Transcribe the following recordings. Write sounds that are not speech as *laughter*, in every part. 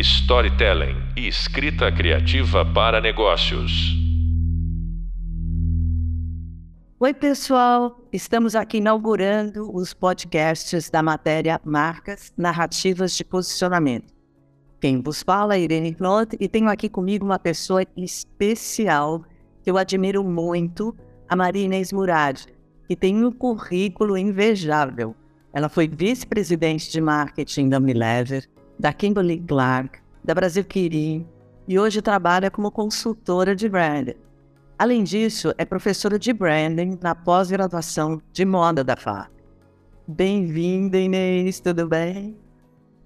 storytelling e escrita criativa para negócios. Oi, pessoal! Estamos aqui inaugurando os podcasts da matéria Marcas Narrativas de Posicionamento. Quem vos fala é Irene Knott e tenho aqui comigo uma pessoa especial que eu admiro muito, a Marina Esmurad, que tem um currículo invejável. Ela foi vice-presidente de marketing da Unilever, da Kimberly Clark, da Brasil Quirim e hoje trabalha como consultora de branding. Além disso, é professora de branding na pós-graduação de moda da FAP. Bem-vinda, Inês, tudo bem?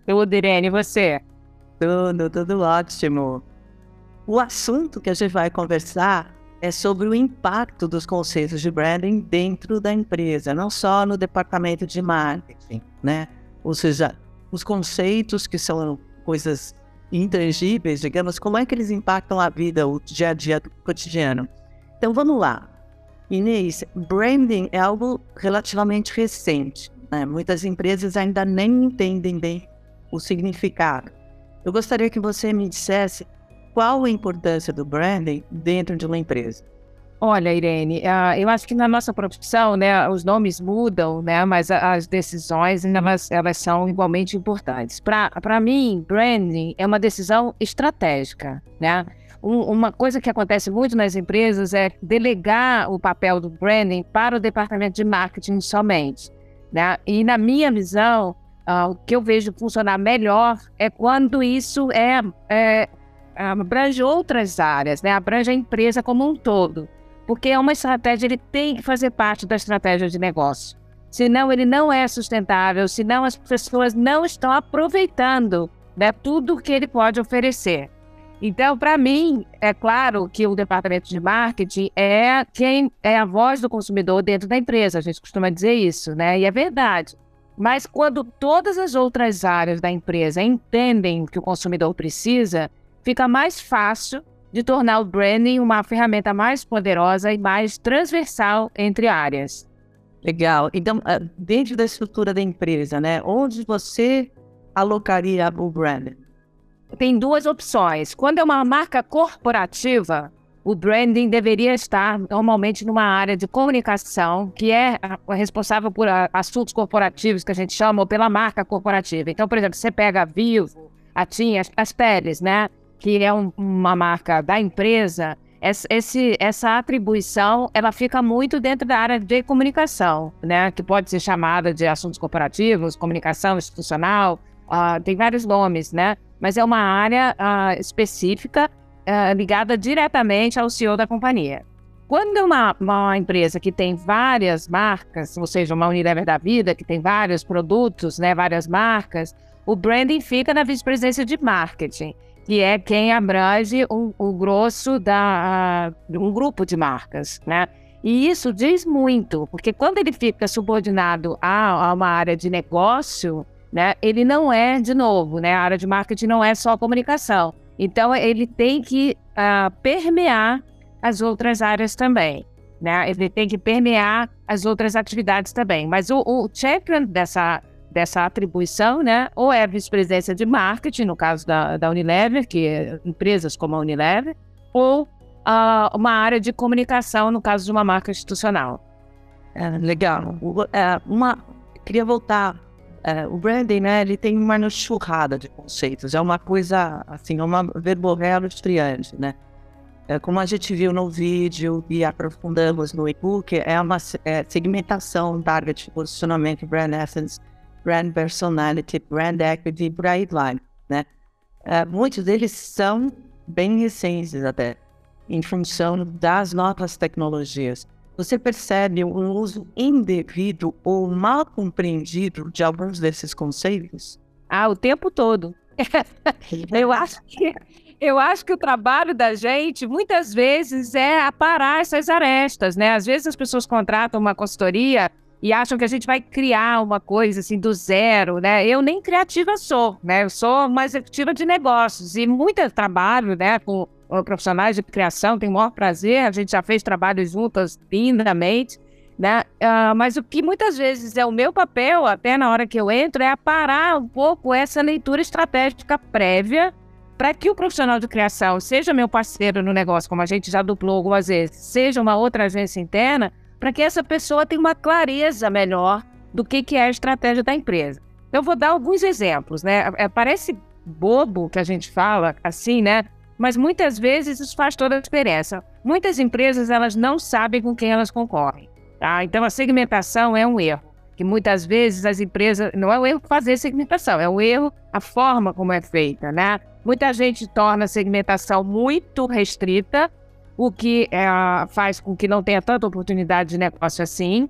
Tudo, Irene, e você? Tudo, tudo ótimo. O assunto que a gente vai conversar é sobre o impacto dos conceitos de branding dentro da empresa, não só no departamento de marketing, né? Ou seja, os conceitos que são coisas intangíveis, digamos, como é que eles impactam a vida, o dia a dia cotidiano. Então vamos lá. Inês, branding é algo relativamente recente. Né? Muitas empresas ainda nem entendem bem o significado. Eu gostaria que você me dissesse qual a importância do branding dentro de uma empresa. Olha, Irene, uh, eu acho que na nossa profissão, né, os nomes mudam, né, mas as decisões elas, elas são igualmente importantes. Para mim, branding é uma decisão estratégica, né? Um, uma coisa que acontece muito nas empresas é delegar o papel do branding para o departamento de marketing somente. Né? E na minha visão, uh, o que eu vejo funcionar melhor é quando isso é, é abrange outras áreas, né? abrange a empresa como um todo. Porque é uma estratégia, ele tem que fazer parte da estratégia de negócio. Senão ele não é sustentável, senão as pessoas não estão aproveitando né, tudo que ele pode oferecer. Então, para mim, é claro que o departamento de marketing é quem é a voz do consumidor dentro da empresa. A gente costuma dizer isso, né? E é verdade. Mas quando todas as outras áreas da empresa entendem o que o consumidor precisa, fica mais fácil de tornar o branding uma ferramenta mais poderosa e mais transversal entre áreas. Legal. Então, ah, dentro da estrutura da empresa, né, onde você alocaria o branding? tem duas opções. Quando é uma marca corporativa, o branding deveria estar normalmente numa área de comunicação, que é responsável por assuntos corporativos, que a gente chama, ou pela marca corporativa. Então, por exemplo, você pega a Vivo, a TIM, as, as Peles, né? Que é um, uma marca da empresa. Esse, essa atribuição, ela fica muito dentro da área de comunicação, né? Que pode ser chamada de assuntos corporativos, comunicação institucional, uh, tem vários nomes, né? mas é uma área uh, específica uh, ligada diretamente ao CEO da companhia. Quando uma, uma, empresa que tem várias marcas, ou seja, uma Unilever da vida, que tem vários produtos, né, várias marcas, o branding fica na vice-presidência de marketing, que é quem abrange o, o grosso da uh, um grupo de marcas, né? E isso diz muito, porque quando ele fica subordinado a, a uma área de negócio, né? Ele não é, de novo, né? A área de marketing não é só comunicação. Então, ele tem que uh, permear as outras áreas também, né? Ele tem que permear as outras atividades também. Mas o, o champion dessa, dessa atribuição, né? Ou é vice-presidência de marketing, no caso da, da Unilever, que é empresas como a Unilever, ou uh, uma área de comunicação, no caso de uma marca institucional. É, legal. É, uma, queria voltar é, o branding, né, ele tem uma enxurrada de conceitos, é uma coisa, assim, é uma verborrea lustriante, né? É, como a gente viu no vídeo e aprofundamos no e-book, é uma é, segmentação, target, posicionamento, brand essence, brand personality, brand equity, por aí vai, né? É, muitos deles são bem recentes até, em função das novas tecnologias você percebe um uso indevido ou mal compreendido de alguns desses conceitos? Ah, o tempo todo. *laughs* eu acho que eu acho que o trabalho da gente muitas vezes é aparar essas arestas, né? Às vezes as pessoas contratam uma consultoria e acham que a gente vai criar uma coisa assim do zero, né? Eu nem criativa sou, né? Eu sou uma executiva de negócios e muito trabalho, né, com profissionais de criação, tenho o maior prazer, a gente já fez trabalhos juntas lindamente, né? Uh, mas o que muitas vezes é o meu papel, até na hora que eu entro, é aparar um pouco essa leitura estratégica prévia para que o profissional de criação seja meu parceiro no negócio, como a gente já duplou algumas vezes, seja uma outra agência interna, para que essa pessoa tenha uma clareza melhor do que, que é a estratégia da empresa. Então, eu vou dar alguns exemplos, né? É, parece bobo que a gente fala assim, né? Mas muitas vezes isso faz toda a diferença. Muitas empresas, elas não sabem com quem elas concorrem, tá? Então, a segmentação é um erro que muitas vezes as empresas não é o erro fazer segmentação, é o erro a forma como é feita, né? Muita gente torna a segmentação muito restrita, o que é, faz com que não tenha tanta oportunidade de negócio assim.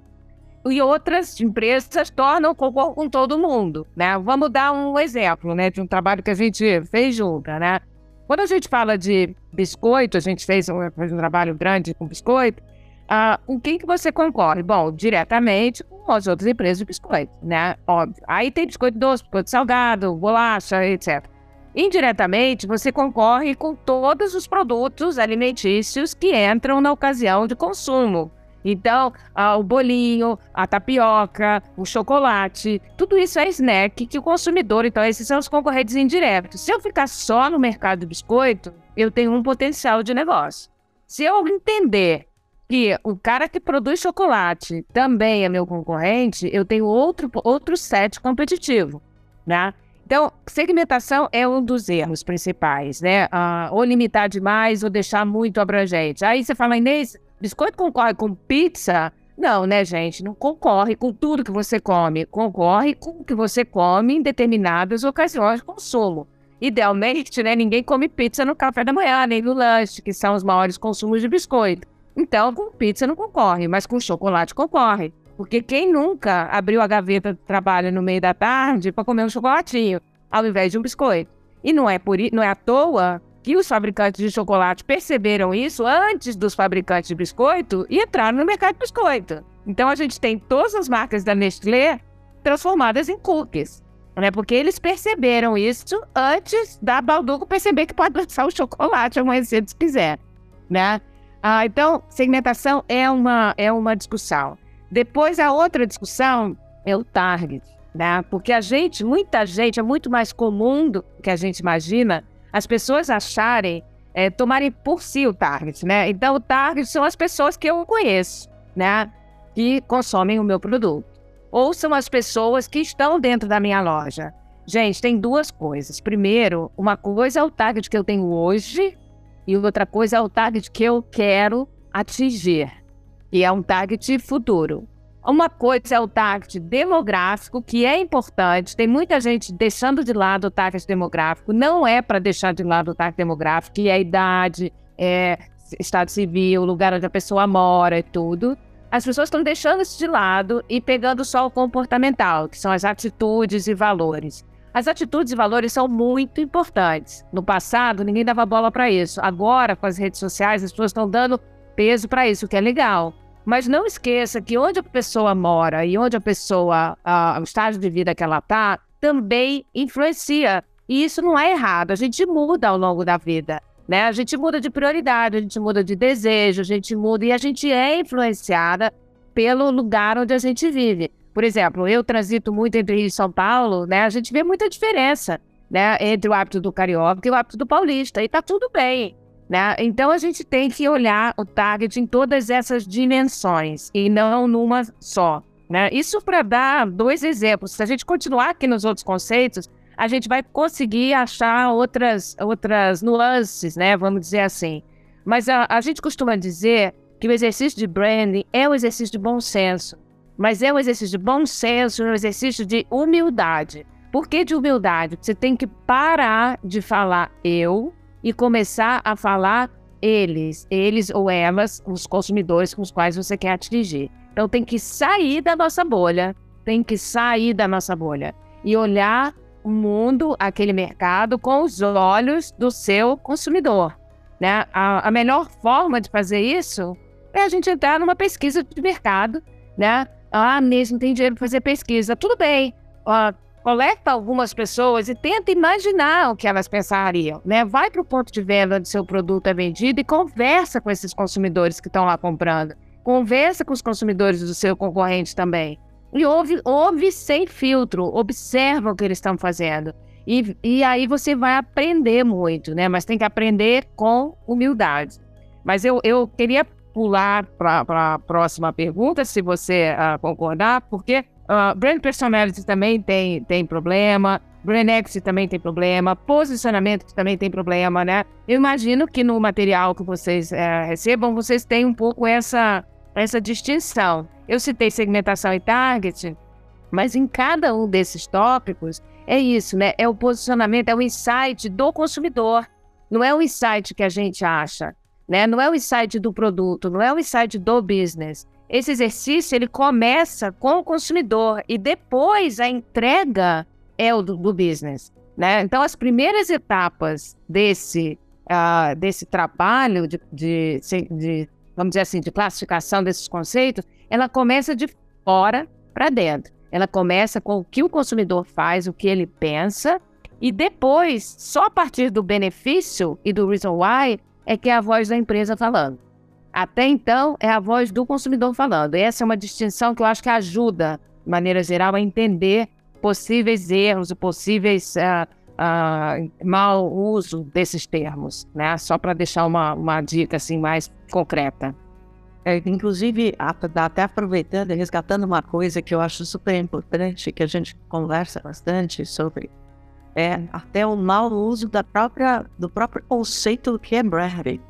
E outras empresas tornam com, com todo mundo, né? Vamos dar um exemplo, né, de um trabalho que a gente fez junto, né? Quando a gente fala de biscoito, a gente fez um, fez um trabalho grande com biscoito, uh, com quem que você concorre? Bom, diretamente com as outras empresas de biscoito, né? Óbvio. Aí tem biscoito doce, biscoito salgado, bolacha, etc. Indiretamente, você concorre com todos os produtos alimentícios que entram na ocasião de consumo. Então, o bolinho, a tapioca, o chocolate, tudo isso é snack que o consumidor, então esses são os concorrentes indiretos. Se eu ficar só no mercado de biscoito, eu tenho um potencial de negócio. Se eu entender que o cara que produz chocolate também é meu concorrente, eu tenho outro, outro set competitivo, né? Então, segmentação é um dos erros principais, né? Ah, ou limitar demais ou deixar muito abrangente. Aí você fala, Inês, biscoito concorre com pizza? Não, né, gente? Não concorre com tudo que você come. Concorre com o que você come em determinadas ocasiões de consumo. Idealmente, né, ninguém come pizza no café da manhã, nem no lanche, que são os maiores consumos de biscoito. Então, com pizza não concorre, mas com chocolate concorre. Porque quem nunca abriu a gaveta do trabalho no meio da tarde para comer um chocolatinho, ao invés de um biscoito? E não é, por, não é à toa que os fabricantes de chocolate perceberam isso antes dos fabricantes de biscoito e entraram no mercado de biscoito. Então a gente tem todas as marcas da Nestlé transformadas em cookies. Né? Porque eles perceberam isso antes da Balduco perceber que pode lançar o chocolate amanhecer se quiser. Né? Ah, então, segmentação é uma, é uma discussão. Depois, a outra discussão é o target, né? Porque a gente, muita gente, é muito mais comum do que a gente imagina, as pessoas acharem, é, tomarem por si o target, né? Então, o target são as pessoas que eu conheço, né? Que consomem o meu produto. Ou são as pessoas que estão dentro da minha loja. Gente, tem duas coisas. Primeiro, uma coisa é o target que eu tenho hoje, e outra coisa é o target que eu quero atingir, e é um target futuro. Uma coisa é o target demográfico, que é importante. Tem muita gente deixando de lado o target demográfico. Não é para deixar de lado o target demográfico, que é a idade, é estado civil, lugar onde a pessoa mora e tudo. As pessoas estão deixando isso de lado e pegando só o comportamental, que são as atitudes e valores. As atitudes e valores são muito importantes. No passado, ninguém dava bola para isso. Agora, com as redes sociais, as pessoas estão dando peso para isso, o que é legal. Mas não esqueça que onde a pessoa mora e onde a pessoa, o estágio de vida que ela está, também influencia. E isso não é errado. A gente muda ao longo da vida. Né? A gente muda de prioridade, a gente muda de desejo, a gente muda e a gente é influenciada pelo lugar onde a gente vive. Por exemplo, eu transito muito entre Rio e São Paulo, né? A gente vê muita diferença, né? Entre o hábito do carioca e o hábito do paulista, e tá tudo bem, né? Então a gente tem que olhar o target em todas essas dimensões e não numa só, né? Isso para dar dois exemplos. Se a gente continuar aqui nos outros conceitos, a gente vai conseguir achar outras, outras nuances, né? Vamos dizer assim. Mas a, a gente costuma dizer que o exercício de branding é um exercício de bom senso. Mas é um exercício de bom senso, um exercício de humildade. Por que de humildade? Você tem que parar de falar eu e começar a falar eles, eles ou elas, os consumidores com os quais você quer atingir. Então tem que sair da nossa bolha, tem que sair da nossa bolha e olhar o mundo, aquele mercado, com os olhos do seu consumidor. Né? A, a melhor forma de fazer isso é a gente entrar numa pesquisa de mercado, né? Ah, mesmo tem dinheiro para fazer pesquisa. Tudo bem. Uh, coleta algumas pessoas e tenta imaginar o que elas pensariam, né? Vai para o ponto de venda onde seu produto é vendido e conversa com esses consumidores que estão lá comprando. Conversa com os consumidores do seu concorrente também. E ouve, ouve sem filtro, observa o que eles estão fazendo. E, e aí você vai aprender muito, né? Mas tem que aprender com humildade. Mas eu, eu queria pular para a próxima pergunta, se você uh, concordar, porque uh, brand personality também tem, tem problema, brand equity também tem problema, posicionamento também tem problema, né? Eu imagino que no material que vocês uh, recebam, vocês têm um pouco essa, essa distinção. Eu citei segmentação e target, mas em cada um desses tópicos é isso, né? É o posicionamento, é o insight do consumidor. Não é o insight que a gente acha, né? Não é o insight do produto, não é o insight do business. Esse exercício ele começa com o consumidor e depois a entrega é o do, do business, né? Então as primeiras etapas desse uh, desse trabalho de, de, de, vamos dizer assim, de classificação desses conceitos, ela começa de fora para dentro. Ela começa com o que o consumidor faz, o que ele pensa, e depois, só a partir do benefício e do reason why, é que é a voz da empresa falando. Até então, é a voz do consumidor falando. Essa é uma distinção que eu acho que ajuda, de maneira geral, a entender possíveis erros e possíveis uh, uh, mau uso desses termos, né? Só para deixar uma, uma dica assim mais concreta. É, inclusive, até aproveitando e resgatando uma coisa que eu acho super importante, que a gente conversa bastante sobre, é até o mau uso da própria, do próprio conceito que é branding.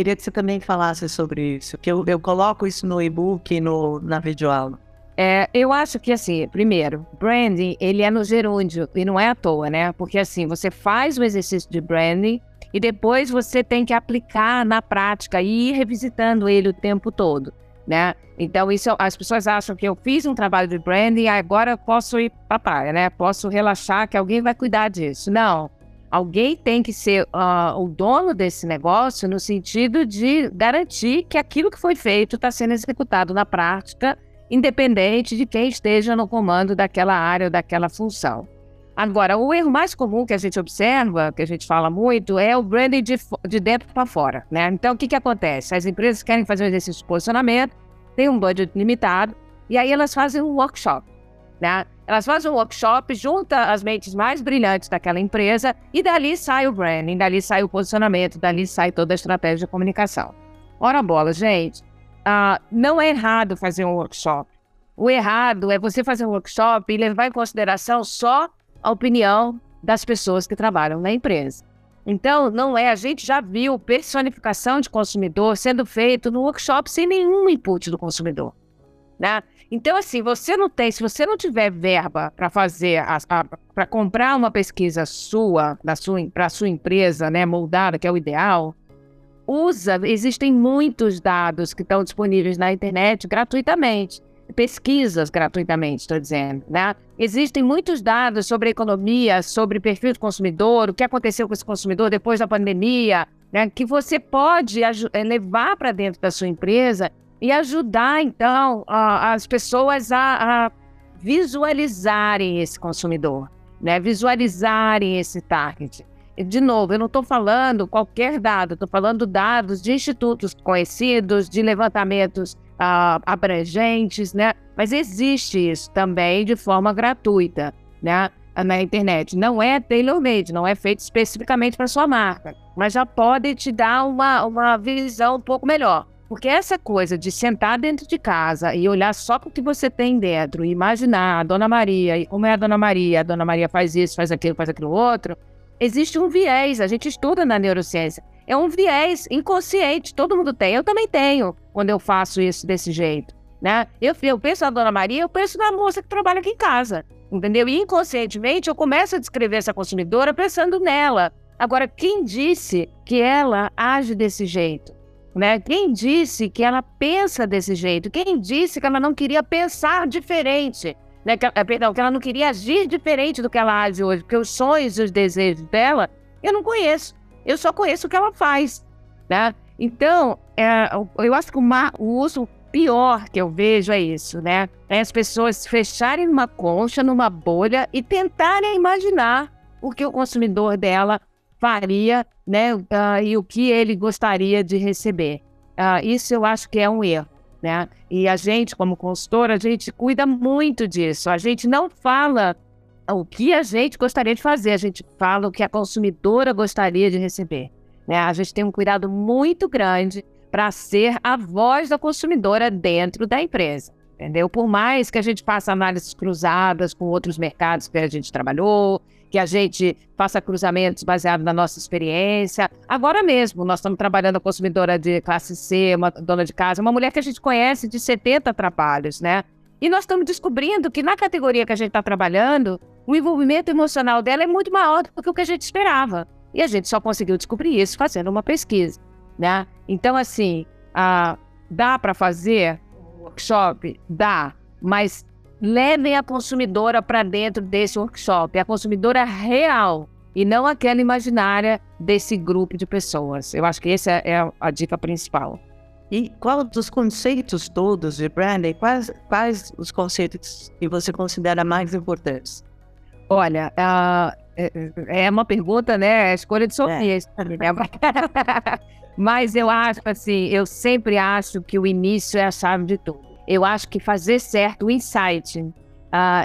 Queria que você também falasse sobre isso, que eu, eu coloco isso no e-book e no, na videoaula. É, eu acho que assim, primeiro, branding, ele é no gerúndio e não é à toa, né? Porque assim, você faz o exercício de branding e depois você tem que aplicar na prática e ir revisitando ele o tempo todo, né? Então isso as pessoas acham que eu fiz um trabalho de branding e agora posso ir para praia, né? Posso relaxar que alguém vai cuidar disso. Não. Alguém tem que ser uh, o dono desse negócio no sentido de garantir que aquilo que foi feito está sendo executado na prática, independente de quem esteja no comando daquela área ou daquela função. Agora, o erro mais comum que a gente observa, que a gente fala muito, é o branding de, de dentro para fora, né? Então, o que, que acontece? As empresas querem fazer um exercício de posicionamento, tem um budget limitado, e aí elas fazem um workshop, né? Elas fazem um workshop, junta as mentes mais brilhantes daquela empresa, e dali sai o branding, dali sai o posicionamento, dali sai toda a estratégia de comunicação. Ora bola, gente, uh, não é errado fazer um workshop. O errado é você fazer um workshop e levar em consideração só a opinião das pessoas que trabalham na empresa. Então, não é, a gente já viu personificação de consumidor sendo feito no workshop sem nenhum input do consumidor. Né? Então, assim, você não tem, se você não tiver verba para fazer, para comprar uma pesquisa sua, para a sua empresa, né, moldada, que é o ideal, usa, existem muitos dados que estão disponíveis na internet gratuitamente pesquisas gratuitamente, estou dizendo, né? Existem muitos dados sobre economia, sobre perfil do consumidor, o que aconteceu com esse consumidor depois da pandemia, né? Que você pode eh, levar para dentro da sua empresa e ajudar, então, a, as pessoas a, a visualizarem esse consumidor, né? Visualizarem esse target. De novo, eu não estou falando qualquer dado, estou falando dados de institutos conhecidos, de levantamentos uh, abrangentes, né? Mas existe isso também de forma gratuita, né? Na internet. Não é tailor-made, não é feito especificamente para sua marca, mas já pode te dar uma, uma visão um pouco melhor. Porque essa coisa de sentar dentro de casa e olhar só para o que você tem dentro e imaginar a Dona Maria como é a Dona Maria, a Dona Maria faz isso, faz aquilo, faz aquilo outro, existe um viés, a gente estuda na neurociência é um viés inconsciente, todo mundo tem. Eu também tenho quando eu faço isso desse jeito, né? Eu, eu penso na Dona Maria, eu penso na moça que trabalha aqui em casa, entendeu? E inconscientemente eu começo a descrever essa consumidora pensando nela. Agora, quem disse que ela age desse jeito? Né? Quem disse que ela pensa desse jeito? Quem disse que ela não queria pensar diferente? Né? Que, eh, perdão, que ela não queria agir diferente do que ela age hoje? Porque os sonhos e os desejos dela eu não conheço. Eu só conheço o que ela faz, né? Então, é, eu acho que o, o uso pior que eu vejo é isso, né? É as pessoas fecharem numa concha, numa bolha e tentarem imaginar o que o consumidor dela faria, né? Uh, e o que ele gostaria de receber. Uh, isso eu acho que é um erro, né? E a gente, como consultora, a gente cuida muito disso. A gente não fala o que a gente gostaria de fazer, a gente fala o que a consumidora gostaria de receber. Né? A gente tem um cuidado muito grande para ser a voz da consumidora dentro da empresa. Entendeu? Por mais que a gente faça análises cruzadas com outros mercados que a gente trabalhou, que a gente faça cruzamentos baseados na nossa experiência. Agora mesmo, nós estamos trabalhando a consumidora de classe C, uma dona de casa, uma mulher que a gente conhece de 70 trabalhos, né? E nós estamos descobrindo que na categoria que a gente está trabalhando, o envolvimento emocional dela é muito maior do que o que a gente esperava. E a gente só conseguiu descobrir isso fazendo uma pesquisa, né? Então, assim, ah, dá para fazer workshop? Dá, mas levem a consumidora para dentro desse workshop, a consumidora real e não aquela imaginária desse grupo de pessoas. Eu acho que essa é a dica principal. E qual dos conceitos todos de branding, quais, quais os conceitos que você considera mais importantes? Olha, uh, é uma pergunta, né? A escolha de Sofia. É. *laughs* *laughs* Mas eu acho assim, eu sempre acho que o início é a chave de tudo. Eu acho que fazer certo o insight uh,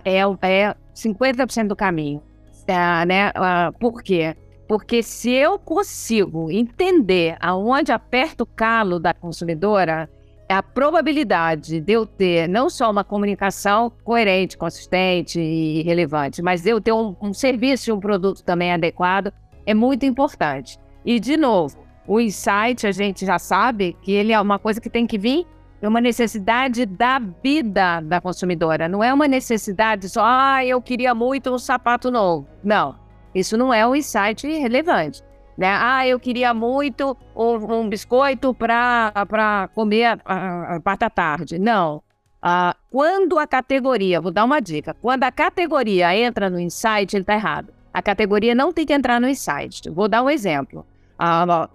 é, é 50% do caminho. Uh, né? Uh, por quê? Porque se eu consigo entender aonde aperta o calo da consumidora, a probabilidade de eu ter não só uma comunicação coerente, consistente e relevante, mas de eu ter um, um serviço e um produto também adequado é muito importante. E, de novo, o insight a gente já sabe que ele é uma coisa que tem que vir é uma necessidade da vida da consumidora. Não é uma necessidade só, ah, eu queria muito um sapato novo. Não, isso não é um insight relevante. Né? Ah, eu queria muito um, um biscoito para comer a, parte da tarde. Não. Ah, quando a categoria, vou dar uma dica, quando a categoria entra no insight, ele está errado. A categoria não tem que entrar no insight. Vou dar um exemplo. Ah,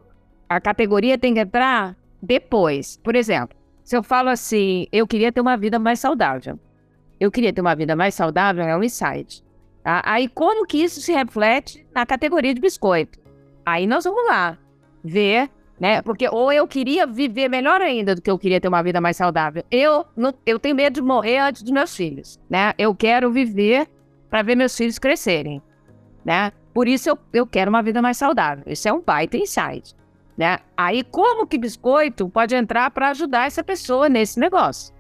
a categoria tem que entrar depois. Por exemplo, se eu falo assim, eu queria ter uma vida mais saudável. Eu queria ter uma vida mais saudável, é um insight. Tá? Aí, como que isso se reflete na categoria de biscoito? Aí nós vamos lá ver, né? Porque ou eu queria viver melhor ainda do que eu queria ter uma vida mais saudável. Eu, não, eu tenho medo de morrer antes dos meus filhos, né? Eu quero viver para ver meus filhos crescerem, né? Por isso eu, eu quero uma vida mais saudável. Isso é um baita insight. Né? Aí, como que biscoito pode entrar para ajudar essa pessoa nesse negócio?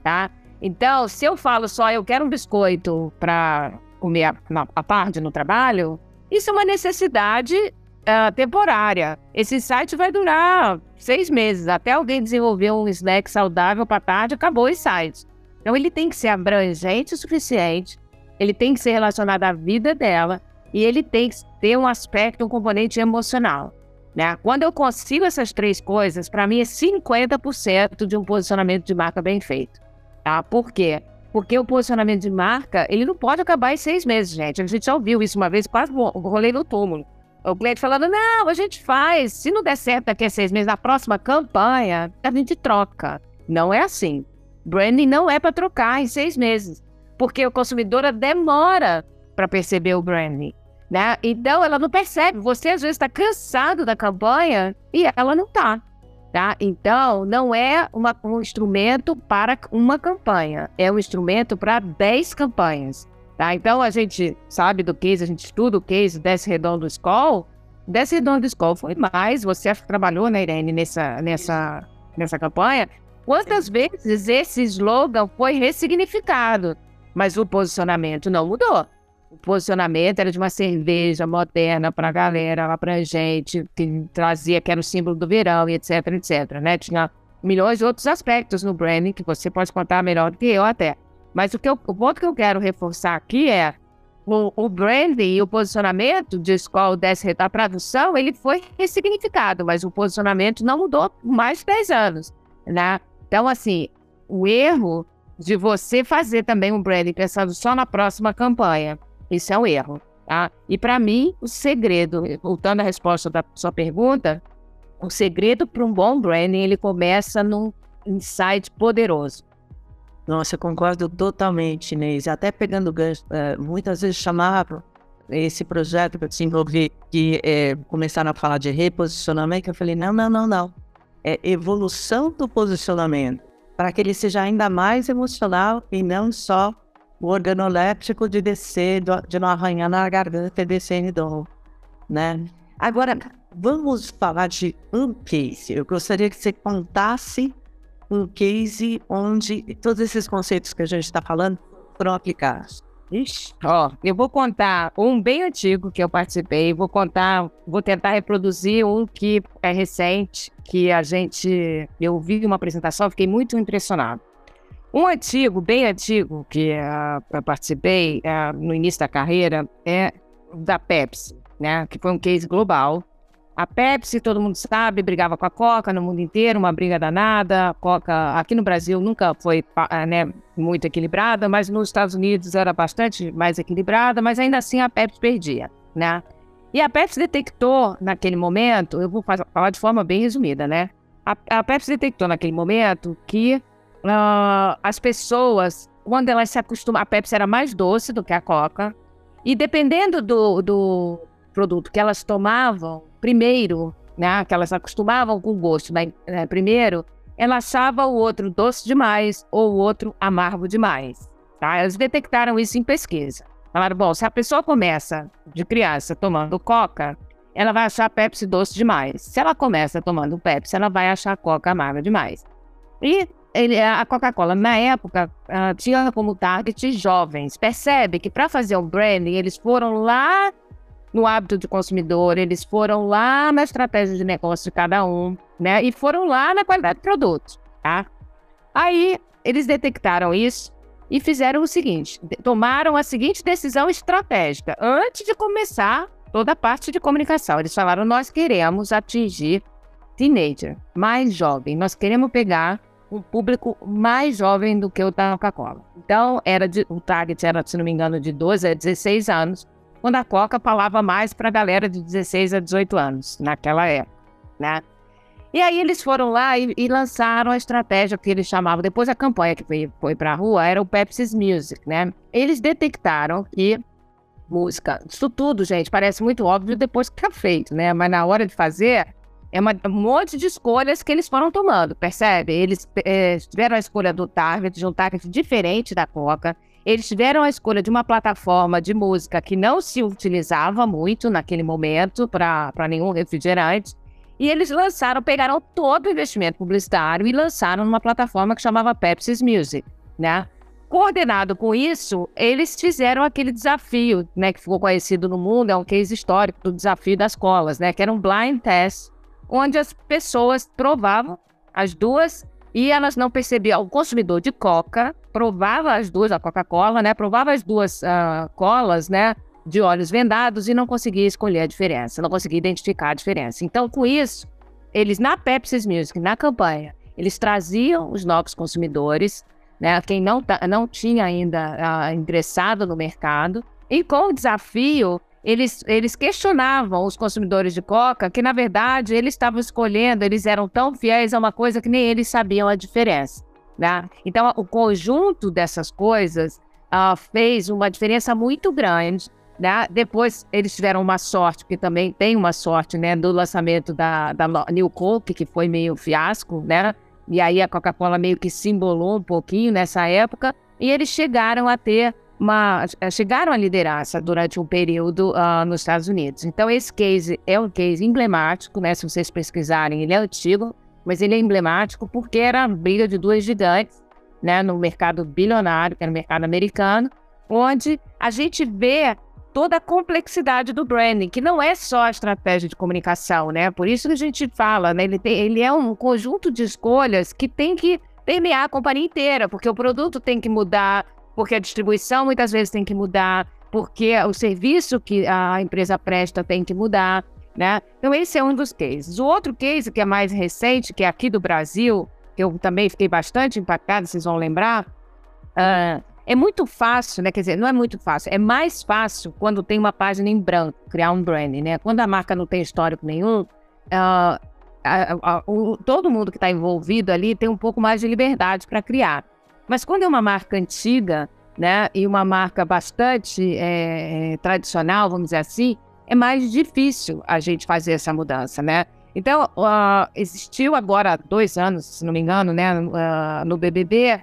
Tá? Então, se eu falo só eu quero um biscoito para comer à tarde no trabalho, isso é uma necessidade uh, temporária. Esse site vai durar seis meses, até alguém desenvolver um snack saudável para tarde, acabou o site. Então, ele tem que ser abrangente o suficiente, ele tem que ser relacionado à vida dela e ele tem que ter um aspecto, um componente emocional. Né? Quando eu consigo essas três coisas, para mim é 50% de um posicionamento de marca bem feito. Tá? Por quê? Porque o posicionamento de marca, ele não pode acabar em seis meses, gente. A gente já ouviu isso uma vez, quase rolei no túmulo. O cliente falando, não, a gente faz. Se não der certo daqui a seis meses, na próxima campanha, a gente troca. Não é assim. Branding não é para trocar em seis meses. Porque a consumidora demora para perceber o branding. Né? Então ela não percebe. Você às vezes está cansado da campanha e ela não está. Tá? Então não é uma, um instrumento para uma campanha, é um instrumento para 10 campanhas. Tá? Então a gente sabe do case, a gente estuda o case desse redondo Skoll. Desse redondo Skoll foi mais. Você trabalhou, né, Irene, nessa, nessa, nessa campanha. Quantas vezes esse slogan foi ressignificado, mas o posicionamento não mudou o posicionamento era de uma cerveja moderna para a galera, para a gente, que trazia, que era o símbolo do verão e etc, etc, né? Tinha milhões de outros aspectos no branding que você pode contar melhor do que eu até. Mas o, que eu, o ponto que eu quero reforçar aqui é o, o branding e o posicionamento de escola dessa a tradução, ele foi ressignificado, mas o posicionamento não mudou por mais de 10 anos, né? Então, assim, o erro de você fazer também um branding pensando só na próxima campanha isso é um erro. Tá? E para mim, o segredo, voltando à resposta da sua pergunta, o segredo para um bom branding, ele começa num insight poderoso. Nossa, eu concordo totalmente, Inês. Até pegando gancho, é, muitas vezes chamava esse projeto que eu desenvolvi, que é, começaram a falar de reposicionamento, eu falei, não, não, não, não. É evolução do posicionamento, para que ele seja ainda mais emocional e não só o organoléptico de descer, de não arranhar na garganta dor, né? Agora, vamos falar de um case. Eu gostaria que você contasse um case onde todos esses conceitos que a gente está falando foram aplicados. Ixi, ó, eu vou contar um bem antigo que eu participei, vou contar, vou tentar reproduzir um que é recente, que a gente, eu vi uma apresentação, fiquei muito impressionado. Um antigo, bem antigo, que uh, participei uh, no início da carreira, é da Pepsi, né, que foi um case global, a Pepsi, todo mundo sabe, brigava com a Coca no mundo inteiro, uma briga danada. A Coca, aqui no Brasil, nunca foi eh, né, muito equilibrada, mas nos Estados Unidos era bastante mais equilibrada, mas ainda assim a Pepsi perdia, né? E a Pepsi detectou naquele momento, eu vou falar de forma bem resumida, né? A, a Pepsi detectou naquele momento que uh, as pessoas, quando elas se acostumam, a Pepsi era mais doce do que a Coca, e dependendo do, do produto que elas tomavam, primeiro, né, que elas acostumavam com o gosto, né, primeiro, ela achava o outro doce demais ou o outro amargo demais. Tá? Elas detectaram isso em pesquisa. Falaram, bom, se a pessoa começa de criança tomando coca, ela vai achar Pepsi doce demais. Se ela começa tomando Pepsi, ela vai achar coca amarga demais. E ele, a Coca-Cola, na época, uh, tinha como target jovens. Percebe que para fazer um branding, eles foram lá no hábito de consumidor, eles foram lá na estratégia de negócio de cada um, né? E foram lá na qualidade do produto, tá? Aí eles detectaram isso e fizeram o seguinte: tomaram a seguinte decisão estratégica antes de começar toda a parte de comunicação. Eles falaram: nós queremos atingir teenager, mais jovem, nós queremos pegar um público mais jovem do que o da Coca-Cola. Então, era de, o target era, se não me engano, de 12 a 16 anos quando a Coca falava mais para a galera de 16 a 18 anos, naquela época, né? E aí eles foram lá e, e lançaram a estratégia que eles chamavam, depois a campanha que foi, foi para a rua, era o Pepsi's Music, né? Eles detectaram que música, isso tudo, gente, parece muito óbvio depois que tá feito, né? Mas na hora de fazer, é uma, um monte de escolhas que eles foram tomando, percebe? Eles é, tiveram a escolha do target, de um target diferente da Coca, eles tiveram a escolha de uma plataforma de música que não se utilizava muito naquele momento para nenhum refrigerante. E eles lançaram, pegaram todo o investimento publicitário e lançaram numa plataforma que chamava Pepsi's Music, né? Coordenado com isso, eles fizeram aquele desafio, né, que ficou conhecido no mundo, é um case histórico do desafio das colas, né, que era um blind test, onde as pessoas provavam as duas e elas não percebiam. O consumidor de coca provava as duas, a Coca-Cola, né? Provava as duas uh, colas, né? De olhos vendados e não conseguia escolher a diferença, não conseguia identificar a diferença. Então, com isso, eles na Pepsi Music, na campanha, eles traziam os novos consumidores, né? Quem não, não tinha ainda uh, ingressado no mercado, e com o desafio eles, eles questionavam os consumidores de coca que, na verdade, eles estavam escolhendo, eles eram tão fiéis a uma coisa que nem eles sabiam a diferença. Né? Então, o conjunto dessas coisas uh, fez uma diferença muito grande. Né? Depois, eles tiveram uma sorte, porque também tem uma sorte né, do lançamento da, da New Coke, que foi meio fiasco, né? E aí a Coca-Cola meio que simbolou um pouquinho nessa época, e eles chegaram a ter uma, eh, chegaram à liderança durante um período uh, nos Estados Unidos. Então, esse case é um case emblemático, né? Se vocês pesquisarem, ele é antigo, mas ele é emblemático porque era a briga de duas gigantes, né? No mercado bilionário, que era o mercado americano, onde a gente vê toda a complexidade do branding, que não é só a estratégia de comunicação, né? Por isso que a gente fala, né? Ele, tem, ele é um conjunto de escolhas que tem que permear a companhia inteira, porque o produto tem que mudar, porque a distribuição muitas vezes tem que mudar, porque o serviço que a empresa presta tem que mudar, né? Então esse é um dos cases. O outro case que é mais recente, que é aqui do Brasil, que eu também fiquei bastante impactada, vocês vão lembrar, uh, é muito fácil, né? Quer dizer, não é muito fácil, é mais fácil quando tem uma página em branco, criar um branding, né? Quando a marca não tem histórico nenhum, uh, a, a, o, todo mundo que está envolvido ali tem um pouco mais de liberdade para criar. Mas quando é uma marca antiga, né, e uma marca bastante é, tradicional, vamos dizer assim, é mais difícil a gente fazer essa mudança, né? Então, uh, existiu agora há dois anos, se não me engano, né, uh, no BBB,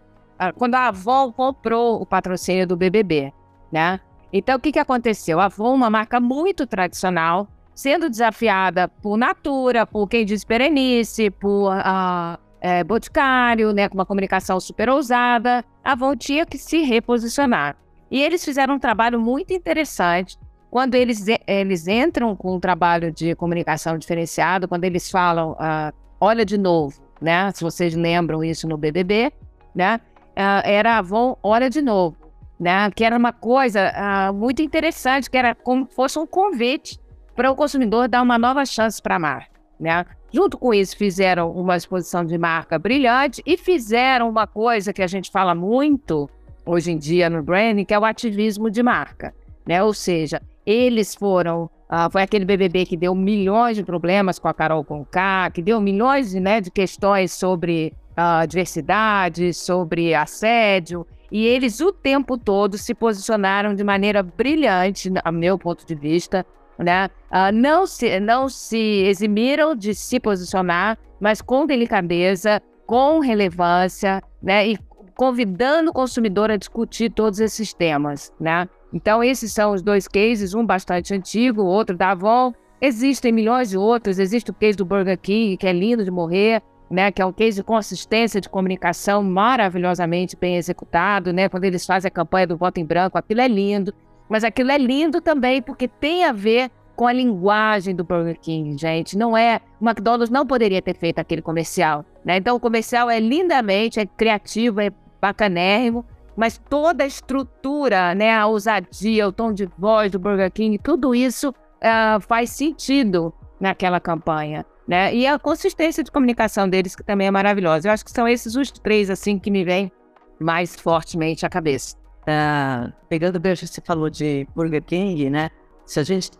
quando a Avon comprou o patrocínio do BBB, né? Então, o que, que aconteceu? A Avon, uma marca muito tradicional, sendo desafiada por Natura, por quem diz Perenice, por uh, é, Boticário, né, com uma comunicação super ousada, a Avon tinha que se reposicionar. E eles fizeram um trabalho muito interessante quando eles, eles entram com um trabalho de comunicação diferenciado, quando eles falam, uh, olha de novo, né? Se vocês lembram isso no BBB, né? Uh, era Avon, olha de novo, né? Que era uma coisa uh, muito interessante, que era como fosse um convite para o consumidor dar uma nova chance para amar, né? Junto com isso, fizeram uma exposição de marca brilhante e fizeram uma coisa que a gente fala muito hoje em dia no branding, que é o ativismo de marca, né? Ou seja, eles foram. Uh, foi aquele BBB que deu milhões de problemas com a Carol Conká, que deu milhões né, de questões sobre uh, diversidade, sobre assédio. E eles o tempo todo se posicionaram de maneira brilhante, a meu ponto de vista. Né? Uh, não, se, não se eximiram de se posicionar, mas com delicadeza, com relevância, né? E convidando o consumidor a discutir todos esses temas, né? Então, esses são os dois cases, um bastante antigo, outro da Avon. Existem milhões de outros. Existe o case do Burger King, que é lindo de morrer, né? Que é um case de consistência de comunicação maravilhosamente bem executado, né? Quando eles fazem a campanha do voto em branco, aquilo é lindo. Mas aquilo é lindo também porque tem a ver com a linguagem do Burger King, gente. Não é. O McDonald's não poderia ter feito aquele comercial, né? Então, o comercial é lindamente, é criativo, é bacanérrimo mas toda a estrutura, né, a ousadia, o tom de voz do Burger King, tudo isso uh, faz sentido naquela campanha, né? E a consistência de comunicação deles que também é maravilhosa. Eu acho que são esses os três assim que me vêm mais fortemente à cabeça. Uh, pegando que você falou de Burger King, né? Se a gente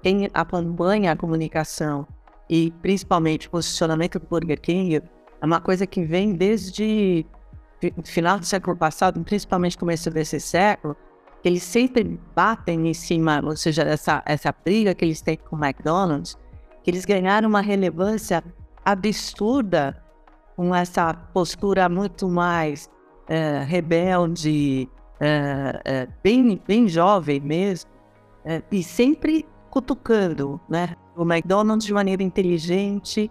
tem acompanha a comunicação e principalmente o posicionamento do Burger King, é uma coisa que vem desde final do século passado, principalmente começo desse século, eles sempre batem em cima, ou seja, essa, essa briga que eles têm com o McDonald's, que eles ganharam uma relevância absurda com essa postura muito mais é, rebelde, é, é, bem, bem jovem mesmo, e sempre cutucando né, o McDonald's de maneira inteligente,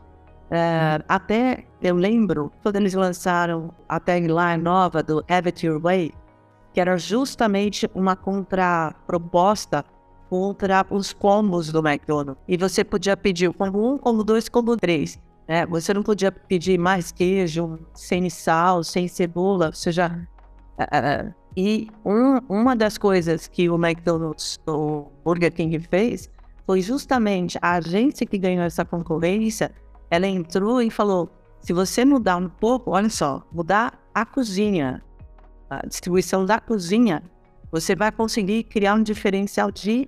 Uh, até eu lembro quando eles lançaram a tagline nova do Have It Your Way, que era justamente uma contraproposta contra os combos do McDonald's. E você podia pedir o combo 1, combo 2, combo 3. Né? Você não podia pedir mais queijo, sem sal, sem cebola, ou seja... Uh, e um, uma das coisas que o McDonald's, o Burger King fez, foi justamente a agência que ganhou essa concorrência ela entrou e falou: se você mudar um pouco, olha só, mudar a cozinha, a distribuição da cozinha, você vai conseguir criar um diferencial de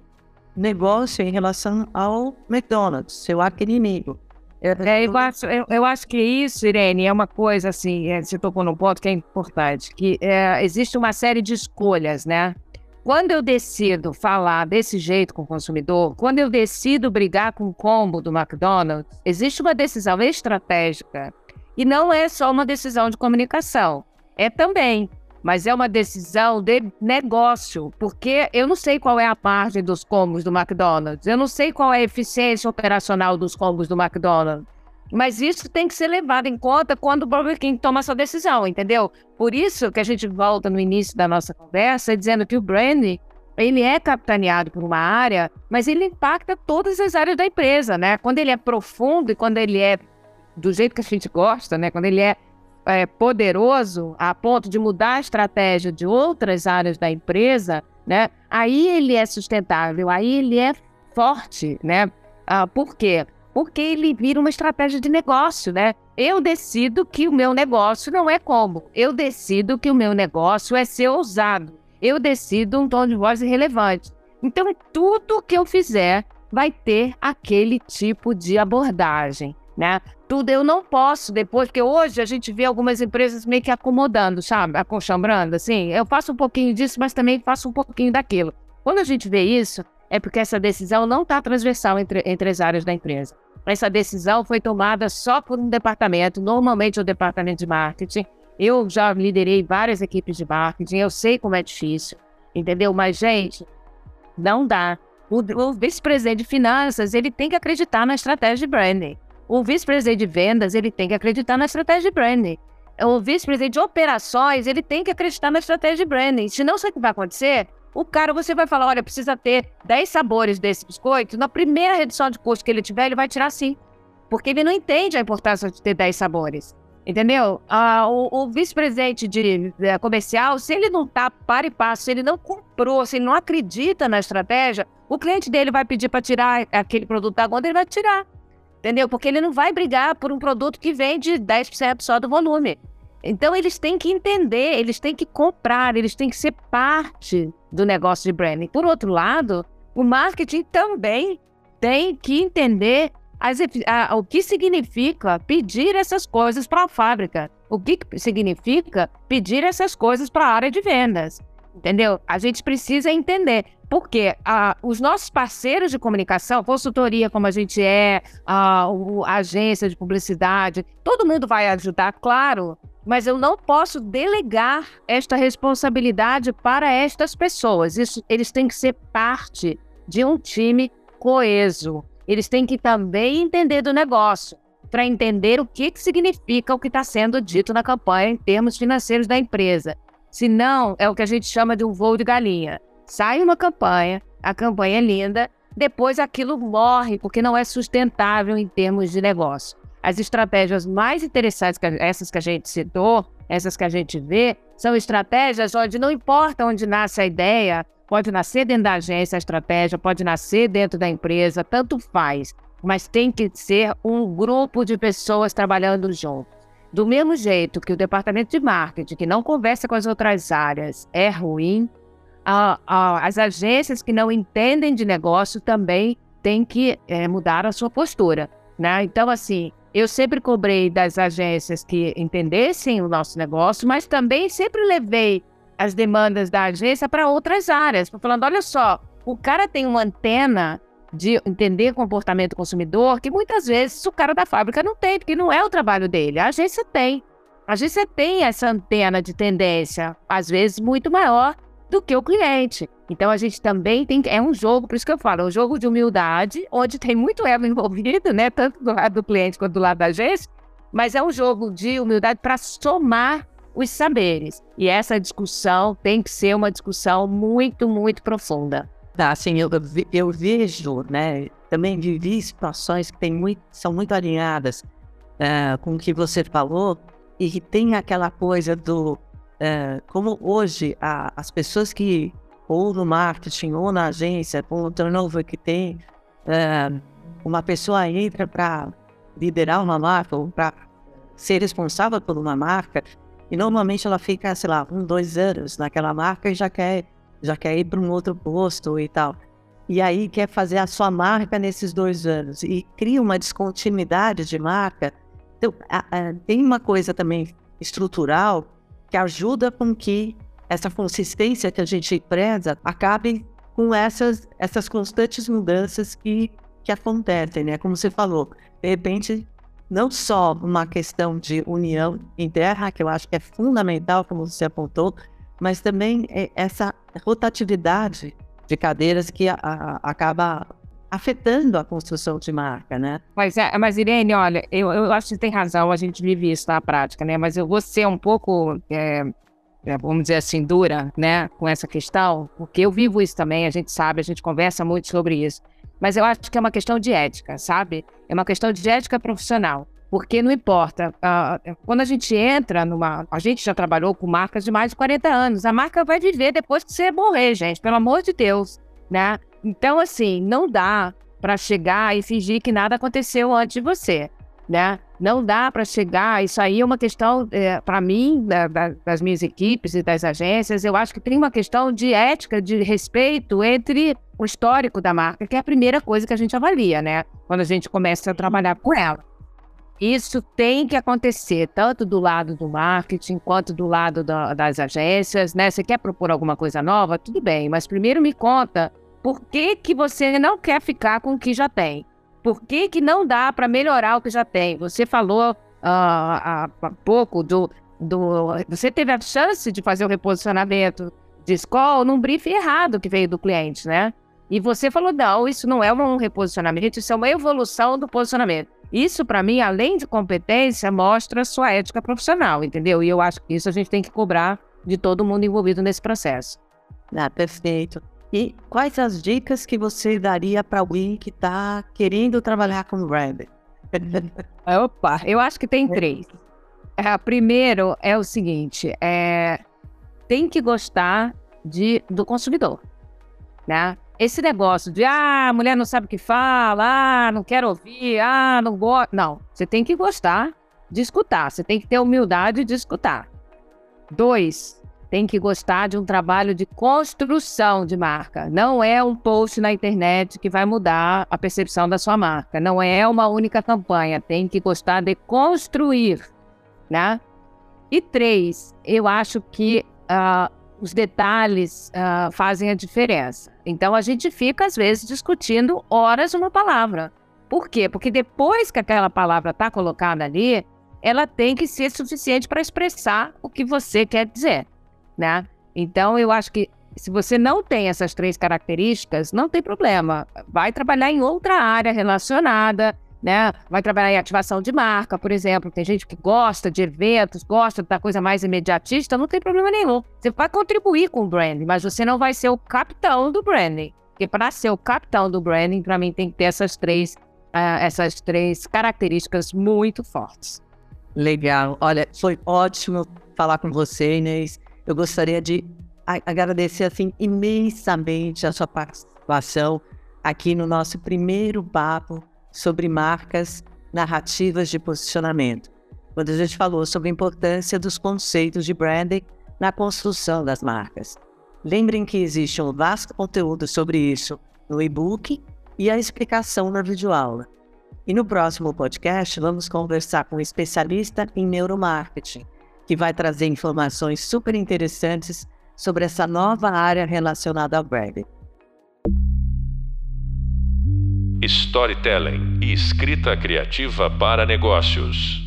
negócio em relação ao McDonald's, seu arqui-inimigo. É, eu, acho, eu, eu, acho que isso, Irene, é uma coisa assim, é, você tocou num ponto que é importante, que é, existe uma série de escolhas, né? Quando eu decido falar desse jeito com o consumidor, quando eu decido brigar com o combo do McDonald's, existe uma decisão estratégica. E não é só uma decisão de comunicação. É também, mas é uma decisão de negócio, porque eu não sei qual é a margem dos combos do McDonald's, eu não sei qual é a eficiência operacional dos combos do McDonald's. Mas isso tem que ser levado em conta quando o Burger King toma essa decisão, entendeu? Por isso que a gente volta no início da nossa conversa dizendo que o branding ele é capitaneado por uma área, mas ele impacta todas as áreas da empresa, né? Quando ele é profundo e quando ele é do jeito que a gente gosta, né? Quando ele é, é poderoso a ponto de mudar a estratégia de outras áreas da empresa, né? Aí ele é sustentável, aí ele é forte, né? Ah, por quê? porque ele vira uma estratégia de negócio, né? Eu decido que o meu negócio não é como. Eu decido que o meu negócio é ser ousado. Eu decido um tom de voz irrelevante. Então, tudo que eu fizer vai ter aquele tipo de abordagem, né? Tudo eu não posso depois, porque hoje a gente vê algumas empresas meio que acomodando, sabe? Aconchambrando, assim. Eu faço um pouquinho disso, mas também faço um pouquinho daquilo. Quando a gente vê isso, é porque essa decisão não está transversal entre, entre as áreas da empresa. Essa decisão foi tomada só por um departamento, normalmente o departamento de marketing, Eu já liderei várias equipes de marketing, eu sei como é difícil, entendeu? Mas, gente, não dá. O, o vice-presidente de finanças, ele tem que acreditar na estratégia de branding. O vice-presidente de vendas, ele tem que acreditar na estratégia de branding. O vice-presidente de operações, ele tem que acreditar na estratégia de branding. Senão, sabe o que vai acontecer? O cara, você vai falar, olha, precisa ter 10 sabores desse biscoito. Na primeira redução de custo que ele tiver, ele vai tirar 5. Porque ele não entende a importância de ter 10 sabores. Entendeu? Ah, o, o vice-presidente de, de, comercial, se ele não tá para e passo, se ele não comprou, se ele não acredita na estratégia, o cliente dele vai pedir para tirar aquele produto da conta, ele vai tirar. Entendeu? Porque ele não vai brigar por um produto que vende 10% só do volume. Então eles têm que entender, eles têm que comprar, eles têm que ser parte do negócio de branding. Por outro lado, o marketing também tem que entender as, a, o que significa pedir essas coisas para a fábrica, o que significa pedir essas coisas para a área de vendas. Entendeu? A gente precisa entender. Porque a, os nossos parceiros de comunicação, consultoria como a gente é, a, a agência de publicidade, todo mundo vai ajudar, claro, mas eu não posso delegar esta responsabilidade para estas pessoas. Isso, eles têm que ser parte de um time coeso. Eles têm que também entender do negócio, para entender o que, que significa o que está sendo dito na campanha em termos financeiros da empresa. Se não, é o que a gente chama de um voo de galinha. Sai uma campanha, a campanha é linda, depois aquilo morre porque não é sustentável em termos de negócio. As estratégias mais interessantes, essas que a gente citou, essas que a gente vê, são estratégias onde não importa onde nasce a ideia, pode nascer dentro da agência a estratégia, pode nascer dentro da empresa, tanto faz, mas tem que ser um grupo de pessoas trabalhando juntos. Do mesmo jeito que o departamento de marketing, que não conversa com as outras áreas, é ruim, as agências que não entendem de negócio também têm que é, mudar a sua postura. Né? Então, assim, eu sempre cobrei das agências que entendessem o nosso negócio, mas também sempre levei as demandas da agência para outras áreas, falando: olha só, o cara tem uma antena de entender comportamento do consumidor que muitas vezes o cara da fábrica não tem, porque não é o trabalho dele. A agência tem. A agência tem essa antena de tendência, às vezes muito maior do que o cliente. Então a gente também tem é um jogo, por isso que eu falo, é um jogo de humildade, onde tem muito ego *laughs* envolvido, né, tanto do lado do cliente quanto do lado da agência, mas é um jogo de humildade para somar os saberes. E essa discussão tem que ser uma discussão muito, muito profunda. Tá, assim, eu, eu vejo, né, também vivi situações que tem muito, são muito alinhadas uh, com o que você falou e que tem aquela coisa do é, como hoje a, as pessoas que ou no marketing ou na agência, com o turnover que tem, é, uma pessoa entra para liderar uma marca ou para ser responsável por uma marca e normalmente ela fica, sei lá, um, dois anos naquela marca e já quer, já quer ir para um outro posto e tal. E aí quer fazer a sua marca nesses dois anos e cria uma descontinuidade de marca. Então, a, a, tem uma coisa também estrutural que ajuda com que essa consistência que a gente preza acabe com essas, essas constantes mudanças que, que acontecem, né? Como você falou, de repente, não só uma questão de união interna, que eu acho que é fundamental, como você apontou, mas também é essa rotatividade de cadeiras que a, a, acaba afetando a construção de marca, né? Mas, é, mas Irene, olha, eu, eu acho que tem razão, a gente vive isso na prática, né? Mas eu vou ser um pouco, é, é, vamos dizer assim, dura, né, com essa questão, porque eu vivo isso também, a gente sabe, a gente conversa muito sobre isso. Mas eu acho que é uma questão de ética, sabe? É uma questão de ética profissional. Porque não importa, uh, quando a gente entra numa. A gente já trabalhou com marcas de mais de 40 anos. A marca vai viver depois que você morrer, gente, pelo amor de Deus. Né? Então, assim, não dá para chegar e fingir que nada aconteceu antes de você, né? Não dá para chegar. Isso aí é uma questão, é, para mim, da, da, das minhas equipes e das agências. Eu acho que tem uma questão de ética, de respeito entre o histórico da marca, que é a primeira coisa que a gente avalia, né? Quando a gente começa a trabalhar com ela. Isso tem que acontecer, tanto do lado do marketing quanto do lado da, das agências, né? Você quer propor alguma coisa nova? Tudo bem, mas primeiro me conta por que, que você não quer ficar com o que já tem? Por que, que não dá para melhorar o que já tem? Você falou uh, há pouco do do. Você teve a chance de fazer o reposicionamento de escola num briefing errado que veio do cliente, né? E você falou: não, isso não é um reposicionamento, isso é uma evolução do posicionamento. Isso, para mim, além de competência, mostra sua ética profissional, entendeu? E eu acho que isso a gente tem que cobrar de todo mundo envolvido nesse processo. Ah, perfeito. E quais as dicas que você daria para alguém que está querendo trabalhar com branding? *laughs* Opa, eu acho que tem três. É, primeiro é o seguinte: é, tem que gostar de, do consumidor, né? Esse negócio de ah, a mulher não sabe o que fala, ah, não quero ouvir, ah, não gosto. Não, você tem que gostar de escutar, você tem que ter humildade de escutar. Dois, tem que gostar de um trabalho de construção de marca. Não é um post na internet que vai mudar a percepção da sua marca. Não é uma única campanha. Tem que gostar de construir, né? E três, eu acho que uh, os detalhes uh, fazem a diferença. Então a gente fica, às vezes, discutindo horas uma palavra. Por quê? Porque depois que aquela palavra está colocada ali, ela tem que ser suficiente para expressar o que você quer dizer, né? Então eu acho que se você não tem essas três características, não tem problema. Vai trabalhar em outra área relacionada, né? Vai trabalhar em ativação de marca, por exemplo. Tem gente que gosta de eventos, gosta da coisa mais imediatista, não tem problema nenhum. Você vai contribuir com o branding, mas você não vai ser o capitão do branding. Porque para ser o capitão do branding, para mim tem que ter essas três, uh, essas três características muito fortes. Legal. Olha, foi ótimo falar com você, Inês. Eu gostaria de agradecer assim imensamente a sua participação aqui no nosso primeiro papo sobre marcas narrativas de posicionamento, quando a gente falou sobre a importância dos conceitos de branding na construção das marcas. Lembrem que existe um vasto conteúdo sobre isso no e-book e a explicação na videoaula. E no próximo podcast, vamos conversar com um especialista em neuromarketing, que vai trazer informações super interessantes sobre essa nova área relacionada ao branding. Storytelling e escrita criativa para negócios.